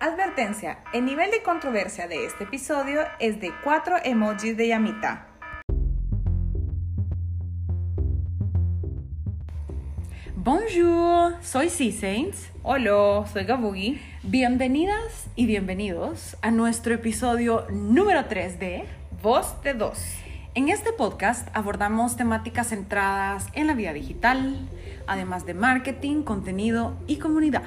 Advertencia, el nivel de controversia de este episodio es de 4 emojis de llamita. Bonjour, soy C-Saints. Hola, soy Gabugi. Bienvenidas y bienvenidos a nuestro episodio número 3 de Voz de Dos. En este podcast abordamos temáticas centradas en la vida digital, además de marketing, contenido y comunidad.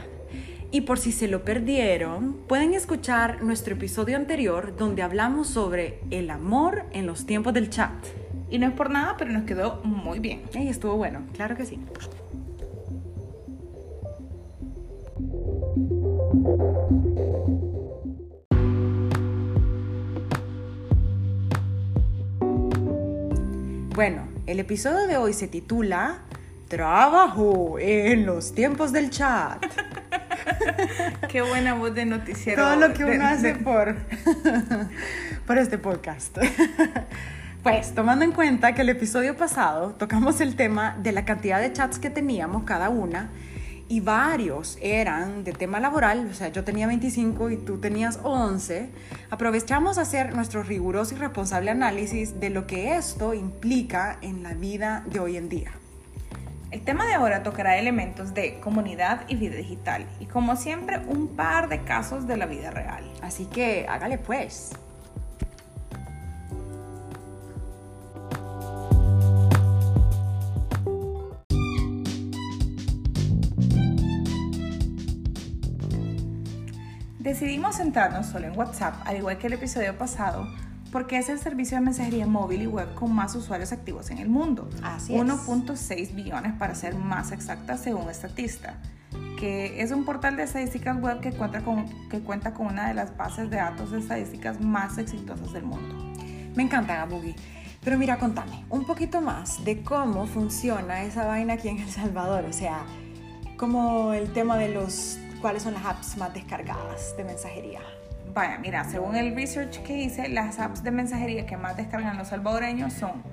Y por si se lo perdieron, pueden escuchar nuestro episodio anterior donde hablamos sobre el amor en los tiempos del chat. Y no es por nada, pero nos quedó muy bien. Y estuvo bueno, claro que sí. Bueno, el episodio de hoy se titula Trabajo en los tiempos del chat. Qué buena voz de noticiero. Todo lo que uno de- hace de- por, por este podcast. Pues tomando en cuenta que el episodio pasado tocamos el tema de la cantidad de chats que teníamos cada una y varios eran de tema laboral, o sea, yo tenía 25 y tú tenías 11, aprovechamos a hacer nuestro riguroso y responsable análisis de lo que esto implica en la vida de hoy en día. El tema de ahora tocará elementos de comunidad y vida digital. Y como siempre, un par de casos de la vida real. Así que hágale pues. Decidimos centrarnos solo en WhatsApp, al igual que el episodio pasado, porque es el servicio de mensajería móvil y web con más usuarios activos en el mundo. Así es. 1.6 billones para ser más exacta según Statista, que es un portal de estadísticas web que cuenta, con, que cuenta con una de las bases de datos de estadísticas más exitosas del mundo. Me encanta Gabugi. Pero mira, contame un poquito más de cómo funciona esa vaina aquí en El Salvador. O sea, como el tema de los cuáles son las apps más descargadas de mensajería. Vaya, mira, según el research que hice, las apps de mensajería que más descargan los salvadoreños son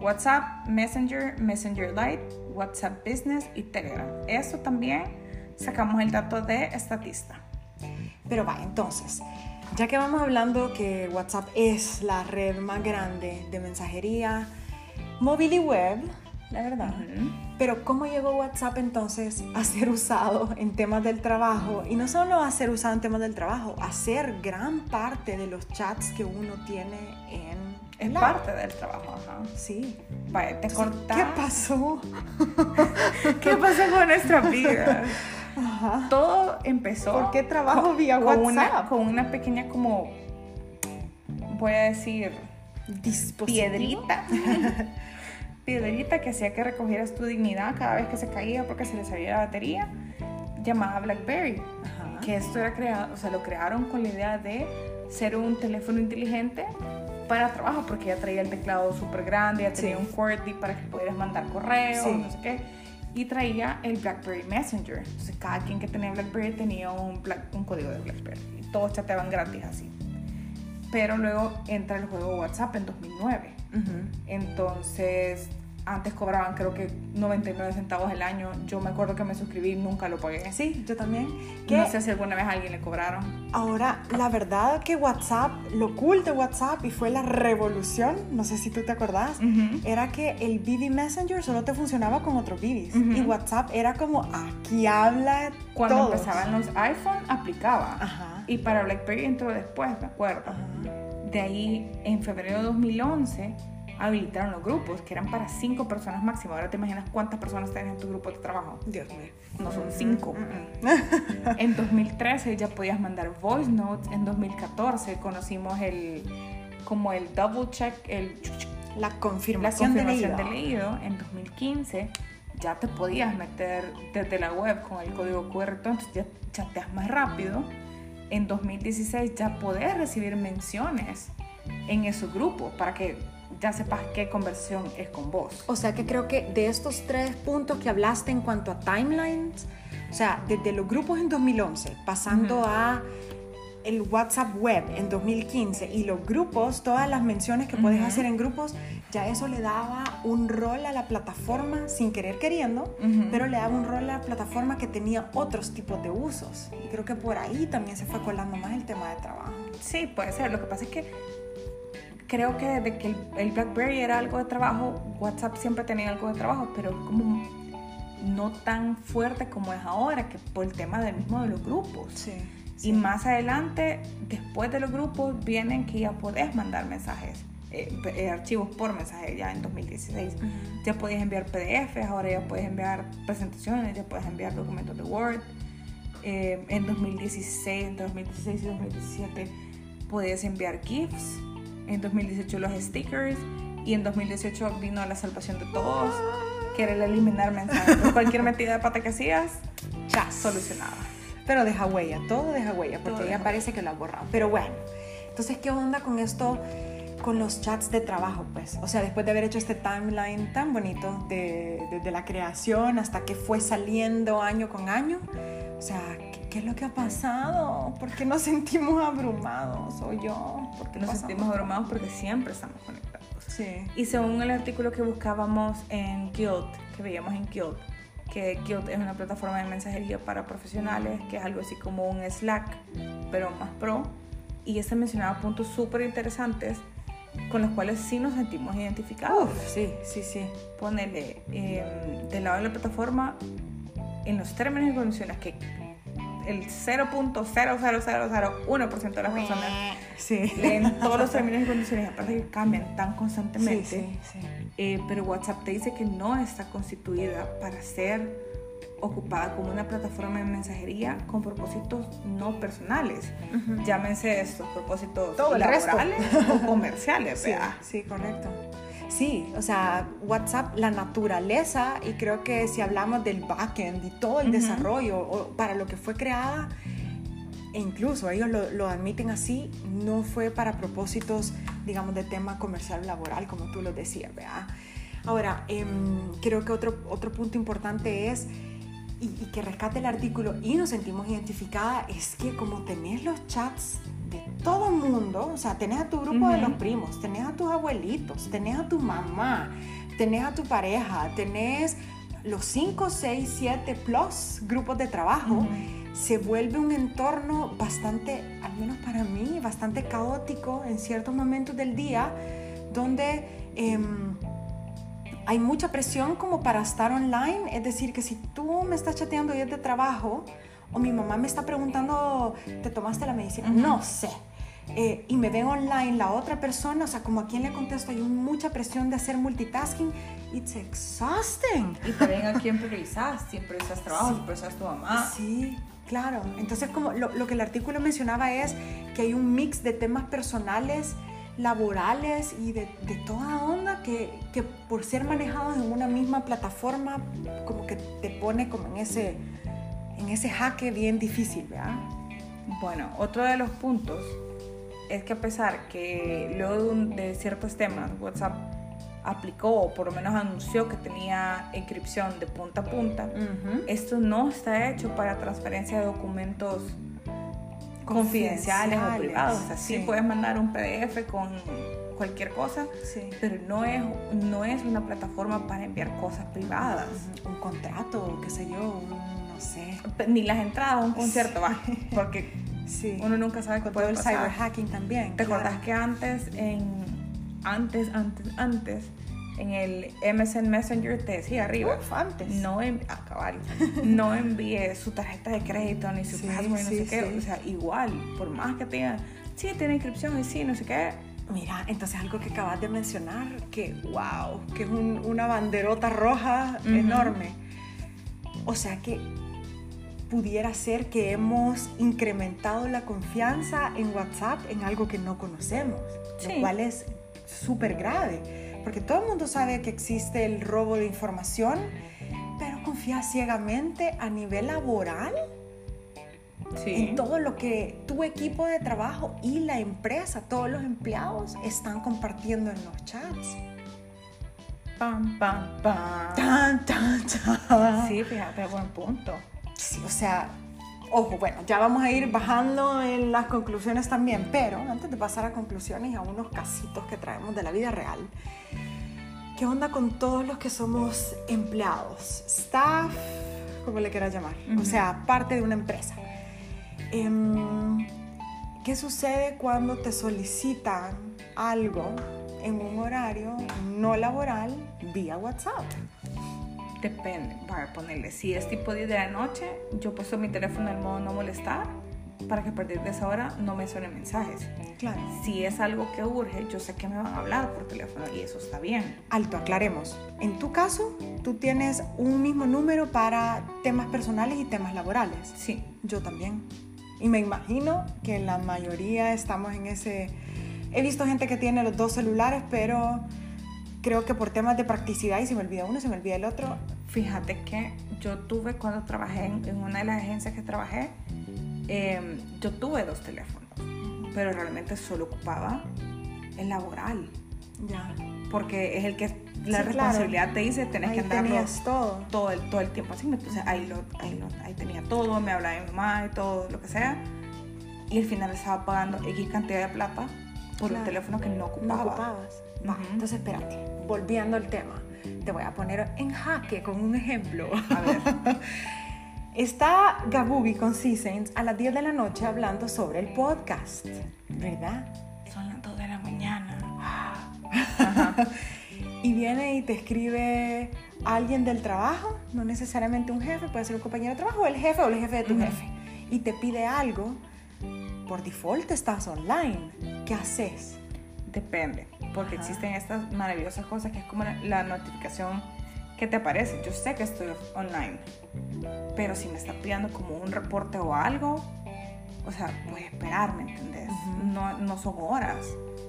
WhatsApp, Messenger, Messenger Lite, WhatsApp Business y Telegram. Eso también sacamos el dato de Statista. Pero va, entonces, ya que vamos hablando que WhatsApp es la red más grande de mensajería móvil y web, la verdad. Pero ¿cómo llegó WhatsApp entonces a ser usado en temas del trabajo? Y no solo a ser usado en temas del trabajo, a ser gran parte de los chats que uno tiene en... Es la- parte del trabajo, ajá. Sí. Vaya, te cortás. ¿Qué pasó? ¿Qué pasó con nuestra vida? Ajá. Todo empezó. ¿Por qué trabajo con- vía con Una, WhatsApp? con una pequeña, como. Voy a decir. Piedrita. piedrita que hacía que recogieras tu dignidad cada vez que se caía porque se le salía la batería, llamada BlackBerry. Ajá. Que esto era creado, o sea, lo crearon con la idea de ser un teléfono inteligente para trabajo, porque ya traía el teclado súper grande, ya tenía Sí. un QWERTY para que pudieras mandar correos, Sí. no sé qué. Y traía el BlackBerry Messenger. Entonces, cada quien que tenía BlackBerry tenía un, Black- un código de BlackBerry. Y todos chateaban gratis así. Pero luego entra el juego WhatsApp en 2009. Ujú. Entonces, antes cobraban creo que 99 centavos el año. Yo me acuerdo que me suscribí y nunca lo pagué. Sí, yo también. No Que sé si alguna vez a alguien le cobraron. Ahora, la verdad que WhatsApp, lo cool de WhatsApp y fue la revolución, no sé si tú te acordás, Ujú. era que el BB Messenger solo te funcionaba con otros BBs Ujú. y WhatsApp era como aquí habla Cuando todos. empezaban los iPhone, aplicaba. Ajá. Y para BlackBerry entró después, me acuerdo. Ajá. De ahí, en febrero de 2011, habilitaron los grupos, que eran para cinco personas máximo. Ahora te imaginas cuántas personas tienes en tu grupo de trabajo. Dios mío. No son cinco. En 2013 ya podías mandar voice notes. En 2014 conocimos el como el double check, el La la confirmación, confirmación de de leído. En 2015 ya te podías meter desde la web con el código QR, entonces ya chateas más rápido. En 2016 ya podés recibir menciones en esos grupos para que ya sepas qué conversión es con vos. O sea que creo que de estos tres puntos que hablaste en cuanto a timelines, o sea, desde los grupos en 2011, pasando Ujú. a el WhatsApp web en 2015 y los grupos, todas las menciones que puedes hacer en grupos, ya eso le daba un rol a la plataforma sin querer queriendo, pero le daba un rol a la plataforma que tenía otros tipos de usos. Y creo que por ahí también se fue colando más el tema de trabajo. Sí, puede ser. Lo que pasa es que creo que desde que el, BlackBerry era algo de trabajo, WhatsApp siempre tenía algo de trabajo, pero como no tan fuerte como es ahora, que por el tema del mismo de los grupos. Sí. Y más adelante, después de los grupos, vienen que ya podés mandar mensajes, eh, eh, archivos por mensaje ya en 2016. Ya podías enviar PDFs, ahora ya puedes enviar presentaciones, ya puedes enviar documentos de Word. Eh, en 2016, entre 2016 y 2017 podías enviar GIFs. En 2018 los stickers. Y en 2018 vino la salvación de todos, que era el eliminar mensajes. cualquier metida de pata que hacías, ya solucionaba. Pero deja huella, todo deja huella, porque ya parece que lo ha borrado. Pero bueno, entonces, ¿qué onda con esto? con los chats de trabajo, pues. O sea, después de haber hecho este timeline tan bonito desde de, la creación hasta que fue saliendo año con año, o sea, ¿qué, es lo que ha pasado? ¿Por qué nos sentimos abrumados? ¿O yo? Porque nos sentimos abrumados porque siempre estamos conectados. Sí. Y según el artículo que buscábamos en Guild, que veíamos en Guild, que es una plataforma de mensajería para profesionales, que es algo así como un Slack, pero más pro. Y ese mencionaba puntos súper interesantes con los cuales sí nos sentimos identificados. sí, sí, sí. Ponerle em, del lado de la plataforma, en los términos y condiciones que el 0.00001% de las personas sí. leen todos los términos y condiciones, aparte que cambian tan constantemente. Sí, sí, eh, pero WhatsApp te dice que no está constituida para ser ocupada como una plataforma de mensajería con propósitos no personales. Llámense estos propósitos laborales o comerciales, sí, sí, correcto. Sí, o sea, WhatsApp, la naturaleza, y creo que si hablamos del backend y todo el desarrollo o para lo que fue creada, e incluso ellos lo, admiten así, no fue para propósitos, digamos, de tema comercial laboral, como tú lo decías, ¿verdad? Ahora, em, creo que otro, otro punto importante es, y, que rescate el artículo y nos sentimos identificada, es que como tenés los chats de todo el mundo, o sea, tenés a tu grupo de los primos, tenés a tus abuelitos, tenés a tu mamá, tenés a tu pareja, tenés los 5, 6, 7 plus grupos de trabajo, se vuelve un entorno bastante, al menos para mí, bastante caótico en ciertos momentos del día, donde... Em, hay mucha presión como para estar online, es decir, que si tú me estás chateando y es de trabajo, o mi mamá me está preguntando, ¿te tomaste la medicina? No sé. Eh, y me ven online la otra persona, o sea, como a quién le contesto, hay mucha presión de hacer multitasking. It's exhausting. Y también a quién priorizas, si priorizas trabajo, si priorizas tu mamá. Sí, claro. Entonces, como lo, lo, que el artículo mencionaba es que hay un mix de temas personales, laborales y de, de toda onda que, que, por ser manejados en una misma plataforma, como que te pone como en ese en ese jaque bien difícil, ¿verdad? Bueno, otro de los puntos es que a pesar que luego de, ciertos temas WhatsApp aplicó o por lo menos anunció que tenía encripción de punta a punta, esto no está hecho para transferencia de documentos confidenciales, o privados. O sea, sí. puedes mandar un PDF con cualquier cosa, pero no es, no es una plataforma para enviar cosas privadas. Un contrato, qué sé yo, no sé. Ni las entradas a un concierto, va, porque uno nunca sabe qué puede el cyberhacking también. ¿Te acordás que antes, en, antes, antes, antes, en el MSN Messenger te decía arriba, antes. no, acabar, no envíe su tarjeta de crédito ni su password, no sé qué, o sea, igual, por más que tenga, sí, tiene inscripción y sí, no sé qué, Mira, entonces algo que acabas de mencionar, que wow, que es una banderota roja enorme. O sea que pudiera ser que hemos incrementado la confianza en WhatsApp en algo que no conocemos, lo cual es súper grave, porque todo el mundo sabe que existe el robo de información, pero confía ciegamente a nivel laboral en todo lo que tu equipo de trabajo y la empresa, todos los empleados están compartiendo en los chats. Pam, pam, pam. Tan, tan, tan. Sí, fíjate, buen punto. Sí, o sea, ojo, bueno, ya vamos a ir bajando en las conclusiones también, pero antes de pasar a conclusiones, a unos casitos que traemos de la vida real, ¿qué onda con todos los que somos empleados? Staff, como le quieras llamar, o sea, parte de una empresa. Em, ¿Qué sucede cuando te solicitan algo en un horario no laboral vía WhatsApp? Depende, para ponerle, si es tipo 10 de la noche, yo puesto mi teléfono en modo no molestar para que a partir de esa hora no me suenen mensajes. Claro. Si es algo que urge, yo sé que me van a hablar por teléfono y eso está bien. Alto, aclaremos. En tu caso, tú tienes un mismo número para temas personales y temas laborales. Sí. Yo también. Y me imagino que la mayoría estamos en ese... He visto gente que tiene los dos celulares, pero creo que por temas de practicidad y se me olvida uno, se me olvida el otro. Fíjate que yo tuve cuando trabajé en, en una de las agencias que trabajé, eh, yo tuve dos teléfonos, pero realmente solo ocupaba el laboral, Ya. porque es el que la Sí, responsabilidad claro. te dice, tenés Ahí que andarlo tenías todo. todo el, todo el tiempo así. Entonces ahí, lo, ahí, lo- ahí tenía todo, me hablaba de mi mamá y todo, lo que sea. Y al final estaba pagando X cantidad de plata por un Claro. teléfono que no ocupaba. No ocupabas. Va, entonces espérate, volviendo al tema, te voy a poner en jaque con un ejemplo. A ver. Está Gabubi con C-Saints a las 10 de la noche hablando sobre el podcast, ¿verdad? Son las 2 de la mañana. Y viene y te escribe alguien del trabajo, no necesariamente un jefe, puede ser un compañero de trabajo, o el jefe o el jefe de tu jefe, y te pide algo, por default estás online. ¿Qué haces? Depende, porque Ajá. existen estas maravillosas cosas que es como la, notificación que te aparece. Yo sé que estoy online, pero si me está pidiendo como un reporte o algo, o sea, puedes esperar, ¿me entendés? No, no son horas.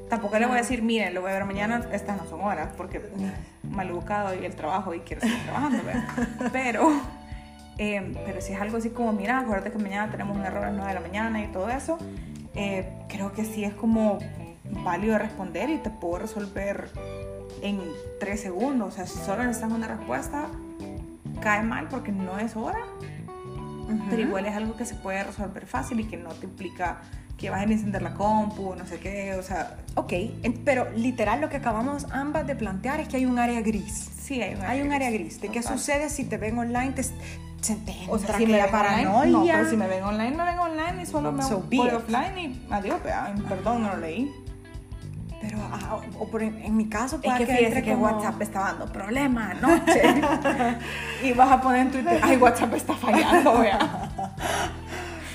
Tampoco le voy a decir, miren, lo voy a ver mañana, estas no son horas, porque mal educado y el trabajo y quiero seguir trabajando, ¿verdad? Pero, eh, pero si es algo así como, mira, acuérdate que mañana tenemos un error a las 9 de la mañana y todo eso, eh, creo que sí es como válido responder y te puedo resolver en 3 segundos. O sea, si solo necesitas una respuesta, cae mal porque no es hora, pero igual es algo que se puede resolver fácil y que no te implica que vas a encender la compu, no sé qué, o sea, Ok, pero literal lo que acabamos ambas de plantear es que hay un área gris. sí hay un Hay un área gris. ¿De qué sucede si te ven online? Te, te O sea, si me ven online, paranoia. no, pero si me ven online, me ven online y solo me So voy offline y adiós, perdón, no lo leí. Pero, ah, o por en, en mi caso, Es puede que que entre que como- WhatsApp está dando problemas anoche. y vas a poner en Twitter, ay, WhatsApp está fallando, vea.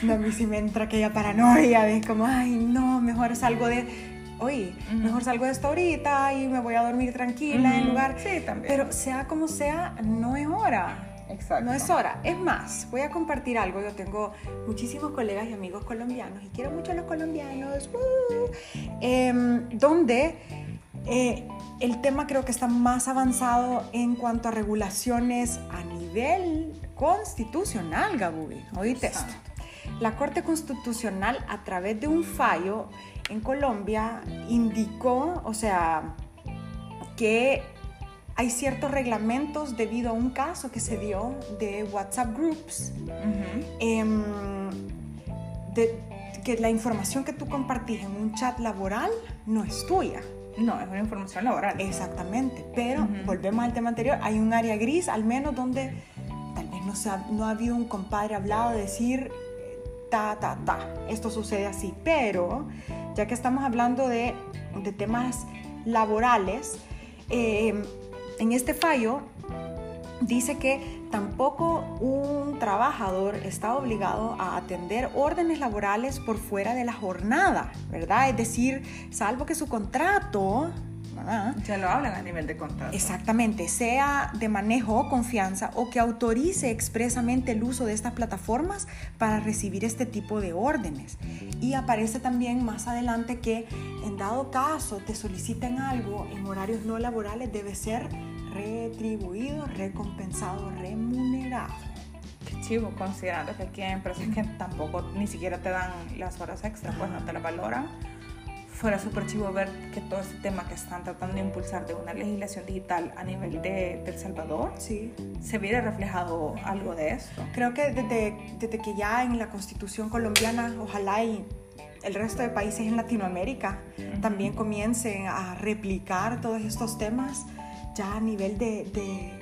No, a mí sí me entra aquella paranoia de como, ay, no, mejor salgo de, oye, Ujú. mejor salgo de esto ahorita y me voy a dormir tranquila en Ujú. lugar. Sí, también. Pero sea como sea, no es hora. Exacto. No es hora. Es más, voy a compartir algo. Yo tengo muchísimos colegas y amigos colombianos y quiero mucho a los colombianos. ¡uh! Em, donde eh, el tema creo que está más avanzado en cuanto a regulaciones a nivel constitucional, Gabubi. Oíste esto. La Corte Constitucional, a través de un fallo en Colombia, indicó, o sea, que hay ciertos reglamentos debido a un caso que se dio de WhatsApp Groups, Ujú. em, de que la información que tú compartís en un chat laboral no es tuya. No, es una información laboral. Exactamente, pero Ujú. volvemos al tema anterior, hay un área gris, al menos donde tal vez no, se ha, no ha habido un compadre hablado de decir eh, ta, ta, ta, esto sucede así, pero ya que estamos hablando de, de temas laborales, eh, en este fallo dice que tampoco un trabajador está obligado a atender órdenes laborales por fuera de la jornada, ¿verdad? Es decir, salvo que su contrato, ¿verdad? Ya lo hablan a nivel de contrato. Exactamente, sea de manejo o confianza o que autorice expresamente el uso de estas plataformas para recibir este tipo de órdenes. Y aparece también más adelante que en dado caso te soliciten algo en horarios no laborales debe ser retribuido, recompensado, remunerado. Qué chivo, considerando que aquí hay empresas que tampoco ni siquiera te dan las horas extra, pues no te las valoran. Fuera súper chivo ver que todo este tema que están tratando de impulsar de una legislación digital a nivel de, El Salvador, sí. se viera reflejado algo de esto. Creo que desde, desde que ya en la constitución colombiana, ojalá y el resto de países en Latinoamérica también comiencen a replicar todos estos temas ya a nivel de, de,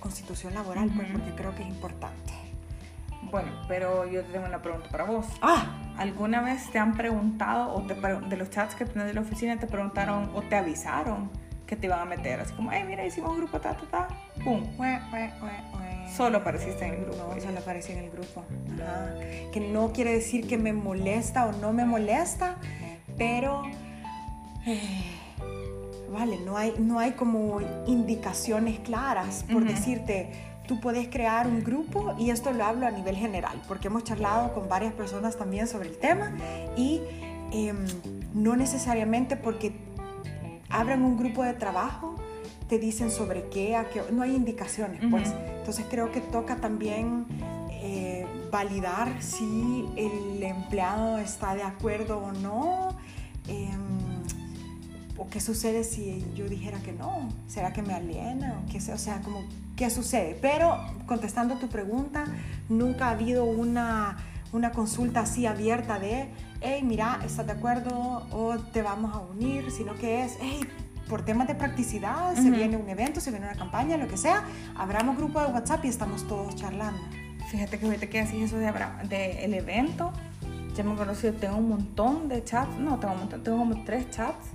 constitución laboral, pues, porque creo que es importante. Bueno, pero yo tengo una pregunta para vos. Ah, ¿Alguna vez te han preguntado o te, de los chats que tenés de la oficina te preguntaron o te avisaron que te iban a meter? Así como, hey, mira, hicimos un grupo, ta, ta, ta, pum. Solo apareciste en el grupo. No, solo aparecí en el grupo. Que no quiere decir que me molesta o no me molesta, pero... Eh, vale, no hay, no hay como indicaciones claras por decirte tú puedes crear un grupo y esto lo hablo a nivel general porque hemos charlado con varias personas también sobre el tema y em, no necesariamente porque abran un grupo de trabajo te dicen sobre qué, a qué no hay indicaciones pues. Entonces creo que toca también eh, validar si el empleado está de acuerdo o no em, o qué sucede si yo dijera que no, será que me aliena o qué o sea, como qué sucede. Pero contestando tu pregunta, nunca ha habido una, una consulta así abierta de, hey, mira, ¿estás de acuerdo o te vamos a unir? Sino que es, hey, por temas de practicidad, se viene un evento, se viene una campaña, lo que sea, abramos grupo de WhatsApp y estamos todos charlando. Fíjate que ahorita que decís eso de, de el evento, ya me conocido, tengo un montón de chats, no, tengo un montón, tengo como tres chats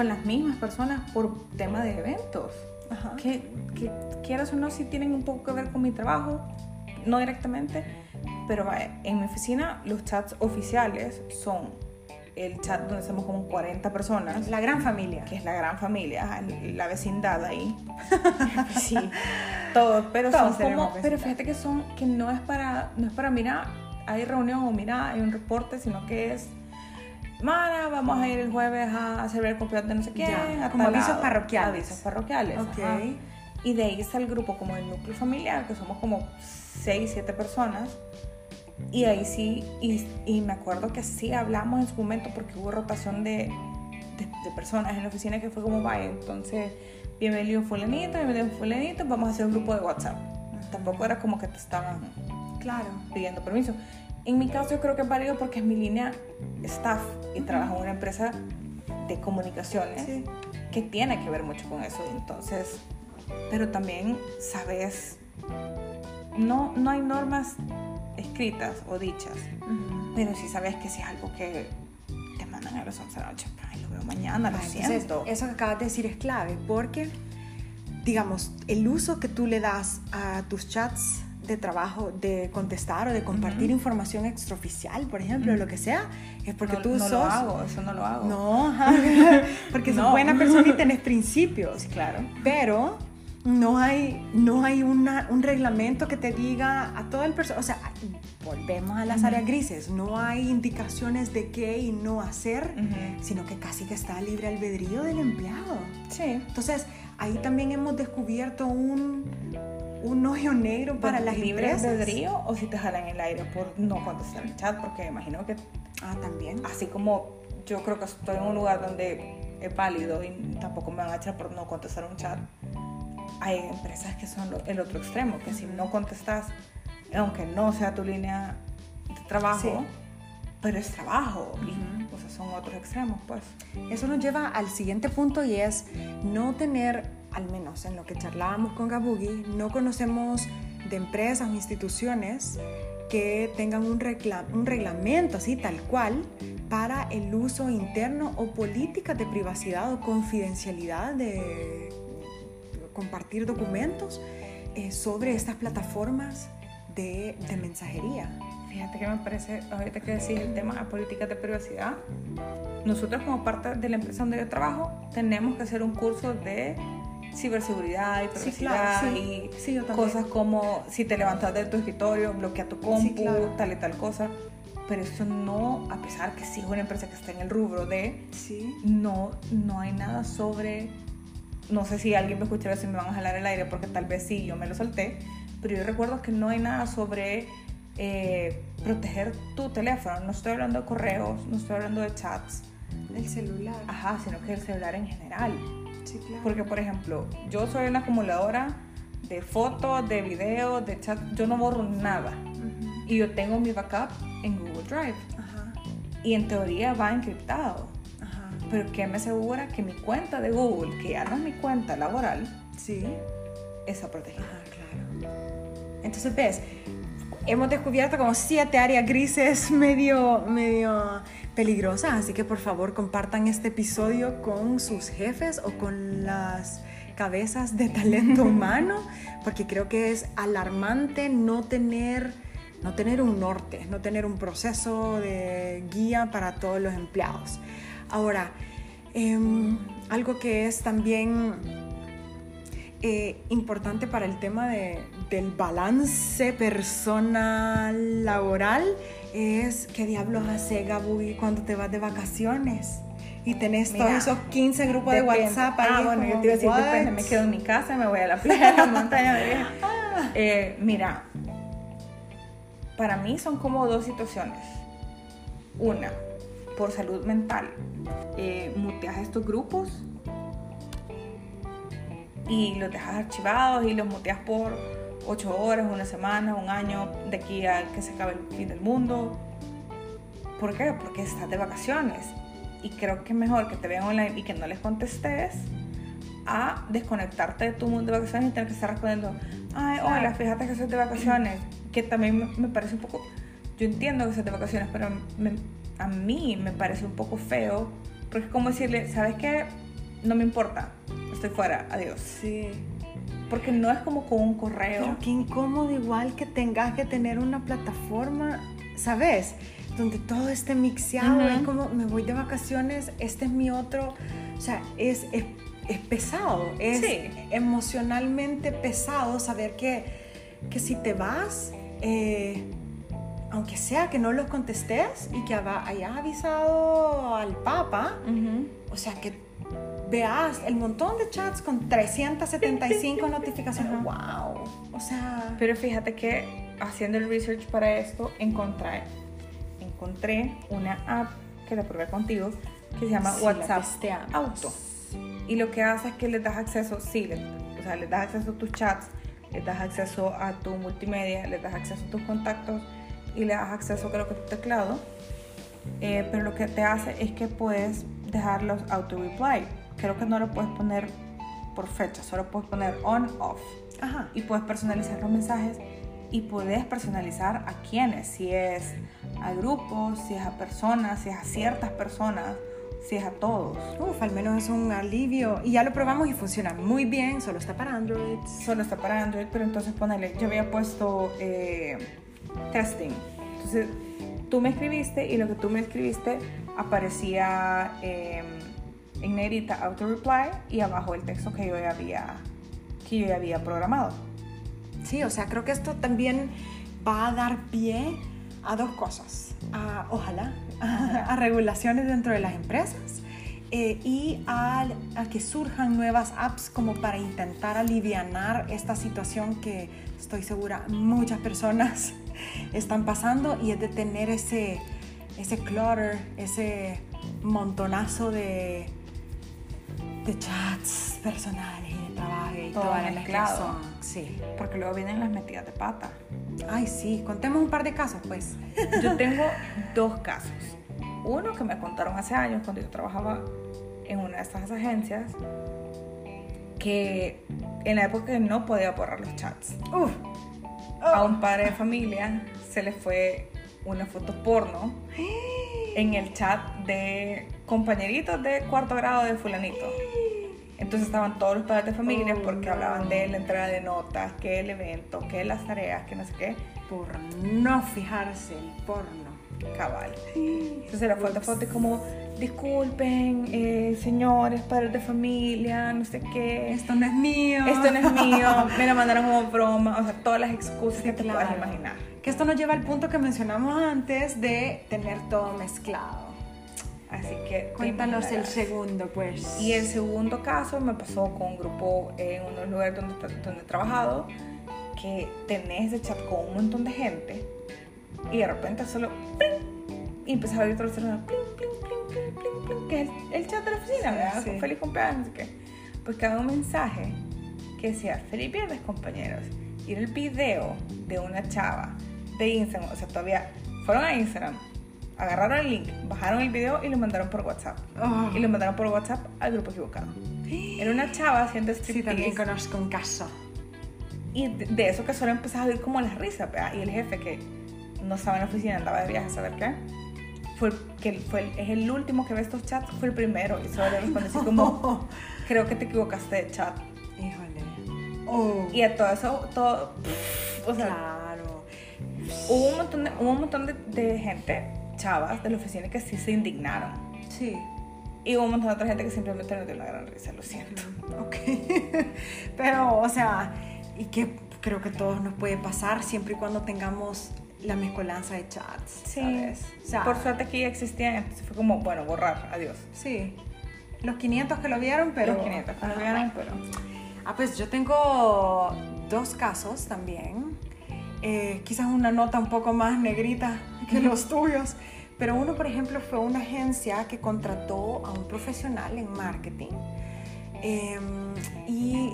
con las mismas personas por tema de eventos. Que, que quieras o no, si tienen un poco que ver con mi trabajo, no directamente, pero en mi oficina los chats oficiales son el chat donde somos como 40 personas. La gran familia. Que es la gran familia, la vecindad ahí. sí, todos, pero son como, pero fíjate que son, que no es para, no es para, mira, hay reunión o mira, hay un reporte, sino que es Mara, vamos a ir el jueves a celebrar el cumpleaños de no sé quién. como avisos parroquiales. Avisos parroquiales. Ok. Y de ahí está el grupo como el núcleo familiar, que somos como 6, 7 personas. Y ahí sí, y, y, me acuerdo que sí hablamos en su momento porque hubo rotación de, de, personas en la oficina que fue como, vaya, entonces, bienvenido fulanito, bienvenido fulanito, vamos a hacer un grupo de WhatsApp. Tampoco era como que te estaban claro. pidiendo permiso. En mi caso yo creo que es válido porque es mi línea staff y trabajo en una empresa de comunicaciones que tiene que ver mucho con eso. Entonces, pero también sabes, no, no hay normas escritas o dichas, pero sí sabes que si es algo que te mandan a las 11 de la noche, lo veo mañana, lo siento. Eso que acabas de decir es clave porque, digamos, el uso que tú le das a tus chats de trabajo de contestar o de compartir información extraoficial, por ejemplo, lo que sea, es porque tú sos... No lo hago, eso no lo hago. No, porque sos buena persona y tenés principios. Claro. Pero no hay, no hay una, un reglamento que te diga a todo el personal, o sea, volvemos a las áreas grises, no hay indicaciones de qué y no hacer, sino que casi que está libre albedrío del empleado. Sí. Entonces, ahí también hemos descubierto un, un hoyo negro para las libre albedrío o si te jalan el aire por no contestar el chat, porque imagino que... Ah, también. Así como yo creo que estoy en un lugar donde es válido y tampoco me van a echar por no contestar un chat. Hay empresas que son el otro extremo, que si no contestas, aunque no sea tu línea de trabajo, pero es trabajo. o sea, son otros extremos, pues. Eso nos lleva al siguiente punto y es no tener al menos en lo que charlábamos con Gabugi, no conocemos de empresas o instituciones que tengan un, un reglamento así tal cual para el uso interno o políticas de privacidad o confidencialidad de compartir documentos eh, sobre estas plataformas de, de, mensajería. Fíjate que me parece, ahorita que decís el tema de políticas de privacidad, nosotros como parte de la empresa donde yo trabajo tenemos que hacer un curso de ciberseguridad y privacidad y cosas como si te levantas de tu escritorio, bloquea tu compu, tal y tal cosa. Pero eso no, a pesar que sí es una empresa que está en el rubro de, no, no hay nada sobre, no sé si alguien me escuchará si me van a jalar el aire porque tal vez sí, yo me lo solté, pero yo recuerdo que no hay nada sobre eh, proteger tu teléfono. No estoy hablando de correos, no estoy hablando de chats, El celular. Ajá, sino que el celular en general. Sí, claro. Porque, por ejemplo, yo soy una acumuladora de fotos, de videos, de chat. Yo no borro nada. Y yo tengo mi backup en Google Drive. Ajá, Y en teoría va encriptado. ajá. Pero ¿qué me asegura que mi cuenta de Google, que ya no es mi cuenta laboral, Sí. está protegida? Ajá, claro. Entonces, ves, hemos descubierto como siete áreas grises medio, medio peligrosas, así que por favor compartan este episodio con sus jefes o con las cabezas de talento humano, porque creo que es alarmante no tener, no tener un norte, no tener un proceso de guía para todos los empleados. Ahora, em, algo que es también eh, importante para el tema de- del balance personal laboral es qué diablos hace Gaby cuando te vas de vacaciones y tenés Mira, todos esos 15 grupos de. WhatsApp ahí. Ah, bueno, yo te iba a decir, "What?". depende, me quedo en mi casa, me voy a la playa, a la montaña. voy. Eh, mira, para mí son como dos situaciones. Una, por salud mental, eh, muteas estos grupos y los dejas archivados y los muteas por ocho horas, una semana, un año, de aquí a que se acabe el fin del mundo. ¿Por qué? Porque estás de vacaciones. Y creo que es mejor que te vean online y que no les contestes a desconectarte de tu mundo de vacaciones y tener que estar respondiendo, ay, hola, fíjate que soy de vacaciones. Que también me, me parece un poco, yo entiendo que soy de vacaciones, pero me- a mí me parece un poco feo, porque es como decirle, ¿sabes qué? No me importa, estoy fuera, adiós. Sí. Porque no es como con un correo. Pero qué incómodo igual que tengas que tener una plataforma, ¿sabes? Donde todo esté mixeado, es como me voy de vacaciones, este es mi otro, o sea, es, es, es pesado, es Sí. emocionalmente pesado saber que, que si te vas, eh, aunque sea que no los contestes y que hayas avisado al Papa, o sea, que veas el montón de chats con 375 notificaciones. ¡Wow! O sea, Pero fíjate que haciendo el research para esto encontré, encontré una app que la probé contigo que se llama Sí, WhatsApp. Auto. Y lo que hace es que les das acceso, sí, o sea, les das acceso a tus chats, les das acceso a tu multimedia, les das acceso a tus contactos y le das acceso creo que a tu teclado. Eh, pero lo que te hace es que puedes dejarlos auto reply. Creo que no lo puedes poner por fecha, solo puedes poner on off ajá. y puedes personalizar los mensajes y puedes personalizar a quiénes, si es a grupos, si es a personas, si es a ciertas personas, si es a todos. Uf, al menos es un alivio. Y ya lo probamos y funciona muy bien, solo está para Android. Solo está para Android, pero entonces ponele, yo había puesto eh, testing. Entonces tú me escribiste y lo que tú me escribiste aparecía eh, en negrita auto reply y abajo el texto que yo ya había, que yo ya había programado. Sí, o sea, creo que esto también va a dar pie a dos cosas. A, ojalá, a, regulaciones dentro de las empresas eh, y a, a que surjan nuevas apps como para intentar alivianar esta situación que estoy segura muchas personas están pasando y es de tener ese, ese clutter, ese montonazo de, de chats personales y de trabajo y Todo que mezclado. Sí. Porque luego vienen las metidas de pata. Ay, sí, contemos un par de casos, pues. Yo tengo dos casos. Uno que me contaron hace años cuando yo trabajaba en una de estas agencias, que en la época que no podía borrar los chats. Uf. A un padre de familia se le fue una foto porno en el chat de compañeritos de cuarto grado de fulanito. Entonces estaban todos los padres de familia Oh, porque no. hablaban de la entrega de notas, que el evento, que las tareas, que no sé qué. Por no fijarse el porno. cabal. Entonces la foto foto es como, disculpen, eh, señores, padres de familia, no sé qué. Esto no es mío. Esto no es mío, me la mandaron como broma, o sea, todas las excusas que te Claro. puedas imaginar. Que esto nos lleva al punto que mencionamos antes de tener todo mezclado. Así que Cuéntanos el segundo, pues. Y el segundo caso me pasó con un grupo en unos lugares donde, donde he trabajado, que tenés de chat con un montón de gente y de repente solo ¡pling! y empezaba a abrir todo el celular ¡pling, pling, pling, pling! pling, pling, pling, que es el, el chat de la oficina, ¿verdad? sí. Feliz cumpleaños, qué. Pues cada un mensaje que decía, feliz viernes, compañeros. Y era el video de una chava de Instagram, o sea, todavía fueron a Instagram, agarraron el link, bajaron el video y lo mandaron por WhatsApp. Oh. Y lo mandaron por WhatsApp al grupo equivocado. Era una chava haciendo Sí, striptease. también conozco un caso. Y de, de eso que solo empezaba a oír como las risas, ¿verdad? Y el jefe que no estaba en la oficina, andaba de viaje, a saber qué, fue, que fue es el último que ve estos chats, fue el primero. Y solo le responde así como, creo que te equivocaste de chat. Híjole. Oh. Y a todo eso, todo, o sea, claro. hubo un montón, de, hubo un montón de, de gente, chavas de la oficina que sí se indignaron. Sí. Y hubo un montón de otra gente que simplemente no dio una gran risa, lo siento. Ok. Pero, o sea, y que creo que todos nos puede pasar siempre y cuando tengamos la mezcolanza de chats. ¿sabes? O sea, Por suerte ya existían, entonces fue como, bueno, borrar, adiós. Sí. Los 500 que lo vieron, pero. Los 500 que lo vieron, pero... Ah, pues yo tengo dos casos también. Eh, quizás una nota un poco más negrita que los tuyos. Pero uno, por ejemplo, fue una agencia que contrató a un profesional en marketing. Eh, y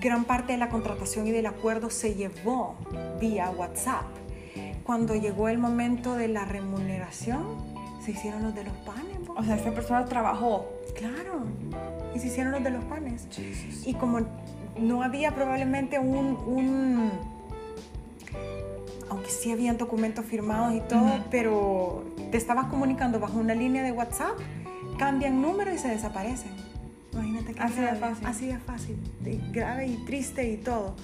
gran parte de la contratación y del acuerdo se llevó vía WhatsApp. Cuando llegó el momento de la remuneración, se hicieron los de los panes. O sea, esta persona trabajó. Claro, y se hicieron los de los panes. Y como no había probablemente un, un- aunque sí habían documentos firmados y todo, Ujú. pero te estabas comunicando bajo una línea de WhatsApp, cambian número y se desaparecen. Imagínate qué Así de fácil. Así de fácil, de grave y triste y todo.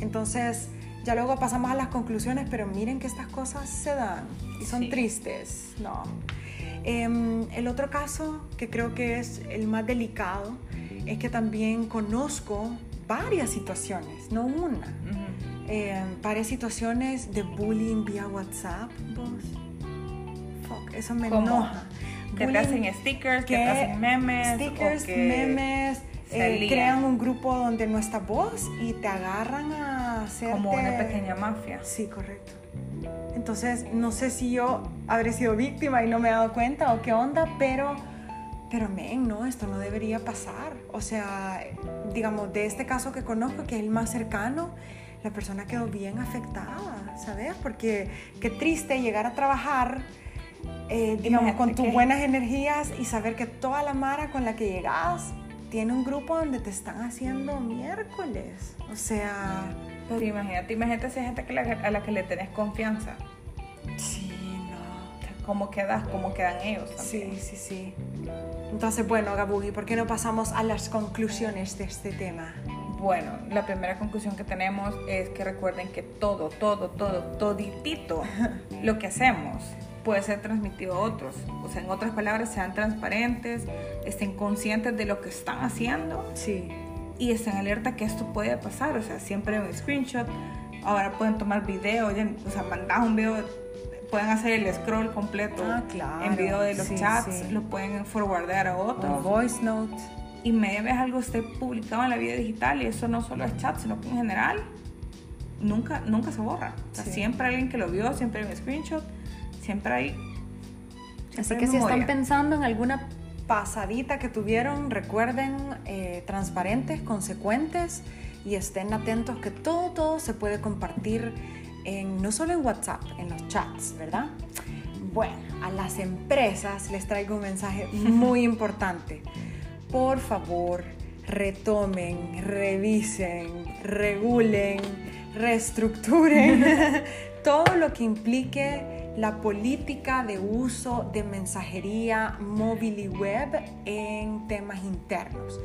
Entonces, ya luego pasamos a las conclusiones, pero miren que estas cosas se dan y son Sí. tristes, ¿no? Em, el otro caso, que creo que es el más delicado, es que también conozco varias situaciones, no una, em, varias situaciones de bullying vía WhatsApp. Vos. Fuck, eso me ¿Cómo? enoja. Que te hacen stickers, que, que te hacen memes. stickers, o que memes, eh, crean un grupo donde no está vos y te agarran a hacer Como una pequeña mafia. Sí, correcto. Entonces, no sé si yo habré sido víctima y no me he dado cuenta o qué onda, pero, pero men, no, esto no debería pasar. O sea, digamos, de este caso que conozco, que es el más cercano, la persona quedó bien afectada, ¿sabes? Porque qué triste llegar a trabajar, eh, digamos, Imagínate con tus que- buenas energías y saber que toda la mara con la que llegas tiene un grupo donde te están haciendo miércoles. O sea, Pero imagínate, imagínate si hay gente que la- a la que le tenés confianza. sí, no. ¿Cómo quedas? ¿Cómo quedan ellos? también? Sí, sí, sí. Entonces, bueno, Gabugi, ¿por qué no pasamos a las conclusiones de este tema? Bueno, la primera conclusión que tenemos es que recuerden que todo, todo, todo, toditito lo que hacemos puede ser transmitido a otros. O sea, en otras palabras, sean transparentes, estén conscientes de lo que están haciendo Sí. y estén alerta que esto puede pasar. O sea, siempre un screenshot. Ahora pueden tomar video, o sea, mandar un video, pueden hacer el scroll completo Ah, claro. en video de los Sí, chats, sí. lo pueden forwardar a O otros. voice note. Y media vez algo esté publicado en la vida digital y eso no solo es chat, sino que en general nunca, nunca se borra. O sea, Sí. siempre hay alguien que lo vio, siempre hay un screenshot, siempre hay... siempre Así hay que si están memoria. pensando en alguna pasadita que tuvieron, recuerden eh, transparentes, consecuentes y estén atentos que todo, todo se puede compartir en, no solo en WhatsApp, en los chats, ¿verdad? Bueno, a las empresas les traigo un mensaje muy importante. Por favor, retomen, revisen, regulen, reestructuren todo lo que implique la política de uso de mensajería móvil y web en temas internos,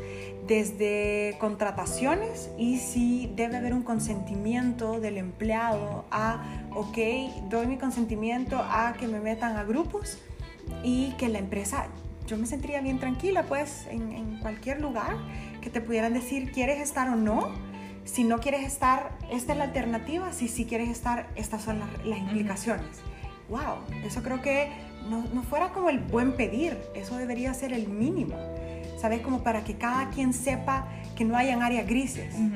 desde contrataciones y si debe haber un consentimiento del empleado a, ok, doy mi consentimiento a que me metan a grupos y que la empresa, yo me sentiría bien tranquila pues en, en cualquier lugar que te pudieran decir, ¿quieres estar o no? Si no quieres estar, esta es la alternativa. Si sí quieres estar, estas son las, las implicaciones. Wow, eso creo que no, no fuera como el buen pedir, eso debería ser el mínimo. ¿Sabes? Como para que cada quien sepa que no hayan áreas grises, uh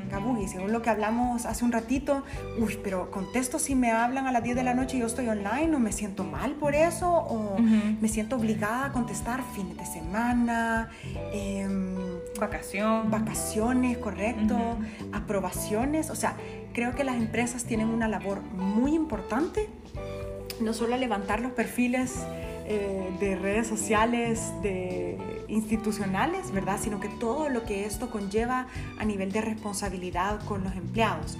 según lo que hablamos hace un ratito, uy, pero contesto si me hablan a las 10 de la noche y yo estoy online, o me siento mal por eso, o me siento obligada a contestar fines de semana, em, Vacación. vacaciones, correcto, aprobaciones, o sea, creo que las empresas tienen una labor muy importante, no solo levantar los perfiles, eh, de redes sociales, de institucionales, ¿verdad? Sino que todo lo que esto conlleva a nivel de responsabilidad con los empleados.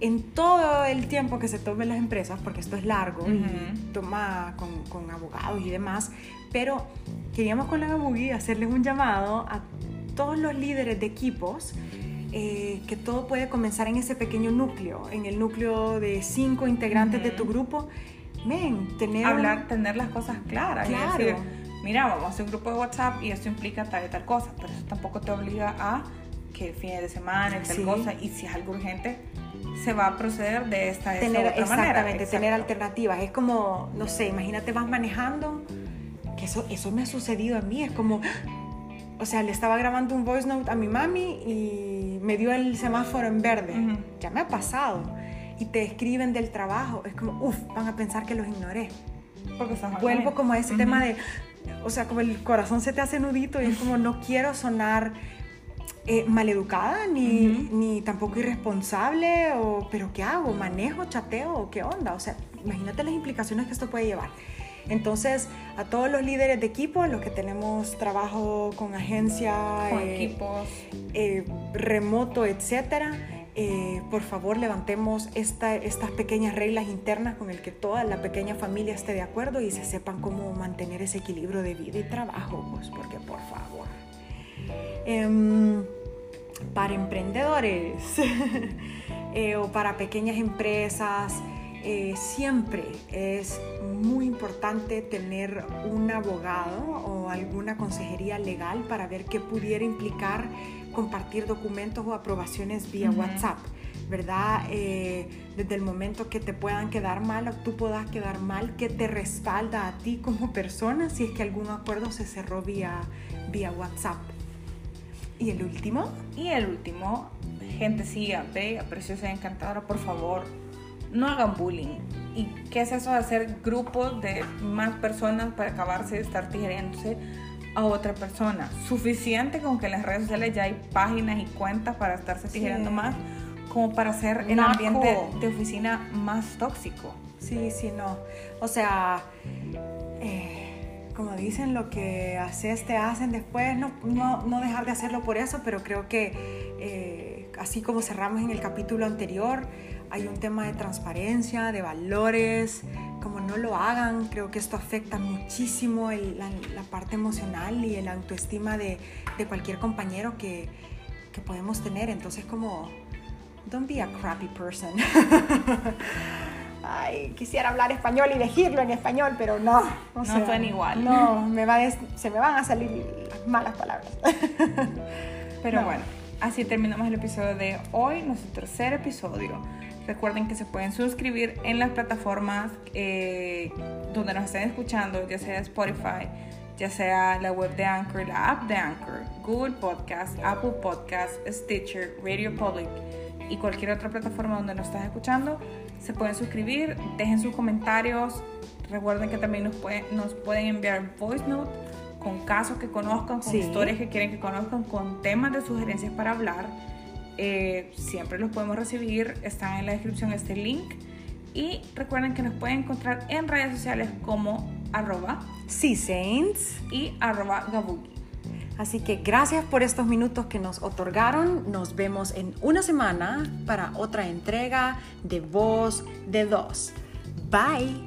En todo el tiempo que se tomen las empresas, porque esto es largo y toma con, con, abogados y demás, pero queríamos con la Gabugi hacerles un llamado a todos los líderes de equipos eh, que todo puede comenzar en ese pequeño núcleo, en el núcleo de cinco integrantes de tu grupo tener... Hablar, tener las cosas claras. Claro. decir, mira, vamos a hacer un grupo de WhatsApp y esto implica tal y tal cosa, pero eso tampoco te obliga a que el fin de semana y tal cosa, y si es algo urgente, se va a proceder de esta, de tener, otra exactamente, tener alternativas. Es como, no sé, imagínate, vas manejando, que eso, eso me ha sucedido a mí, es como, o sea, le estaba grabando un voice note a mi mami y me dio el semáforo en verde. Ya me ha pasado y te escriben del trabajo, es como, uff, van a pensar que los ignoré. Porque Vuelvo como a ese tema de, o sea, como el corazón se te hace nudito y es como, no quiero sonar eh, maleducada ni, ni tampoco irresponsable, o, pero ¿qué hago? ¿Manejo, chateo qué onda? O sea, imagínate las implicaciones que esto puede llevar. Entonces, a todos los líderes de equipo, los que tenemos trabajo con agencia, con eh, equipos, eh, remoto, etcétera, eh, por favor levantemos estas pequeñas reglas internas con el que toda la pequeña familia esté de acuerdo y se sepan cómo mantener ese equilibrio de vida y trabajo, pues porque por favor. Em, para emprendedores eh, o para pequeñas empresas, eh, siempre es muy importante tener un abogado o alguna consejería legal para ver qué pudiera implicar compartir documentos o aprobaciones vía WhatsApp, ¿verdad? Eh, desde el momento que te puedan quedar mal o tú puedas quedar mal, que te respalda a ti como persona si es que algún acuerdo se cerró vía, vía WhatsApp. ¿Y el último? Y el último, gente sí, bella, preciosa y encantadora, por favor, no hagan bullying. ¿Y qué es eso de hacer grupos de más personas para acabarse de estar tigeriéndose? A otra persona. Suficiente con que en las redes sociales ya hay páginas y cuentas para estarse tijerando más, como para hacer el ambiente de oficina más tóxico. Sí, sí, no. O sea, eh, como dicen, lo que haces te hacen después, no, no, no, dejar de hacerlo por eso, pero creo que eh, así como cerramos en el capítulo anterior, hay un tema de transparencia, de valores, como no lo hagan, creo que esto afecta muchísimo la, parte emocional y el autoestima de, de cualquier compañero que, que, podemos tener. Entonces como, don't be a crappy person. Ay, quisiera hablar español y elegirlo en español, pero no. no suena igual. No, me va se me van a salir malas palabras. pero bueno, así terminamos el episodio de hoy, nuestro tercer episodio. Recuerden que se pueden suscribir en las plataformas eh, donde nos estén escuchando, ya sea Spotify, ya sea la web de Anchor, la app de Anchor, Google Podcast, Apple Podcast, Stitcher, Radio Public y cualquier otra plataforma donde nos estás escuchando. Se pueden suscribir, dejen sus comentarios. Recuerden que también nos, nos pueden enviar voice note con casos que conozcan, con historias que quieren que conozcan, con temas de sugerencias para hablar. Eh, siempre los podemos recibir, está en la descripción este link. Y recuerden que nos pueden encontrar en redes sociales como arroba Saints y arroba Gabugi. Así que gracias por estos minutos que nos otorgaron. Nos vemos en una semana para otra entrega de Voz de Dos. Bye.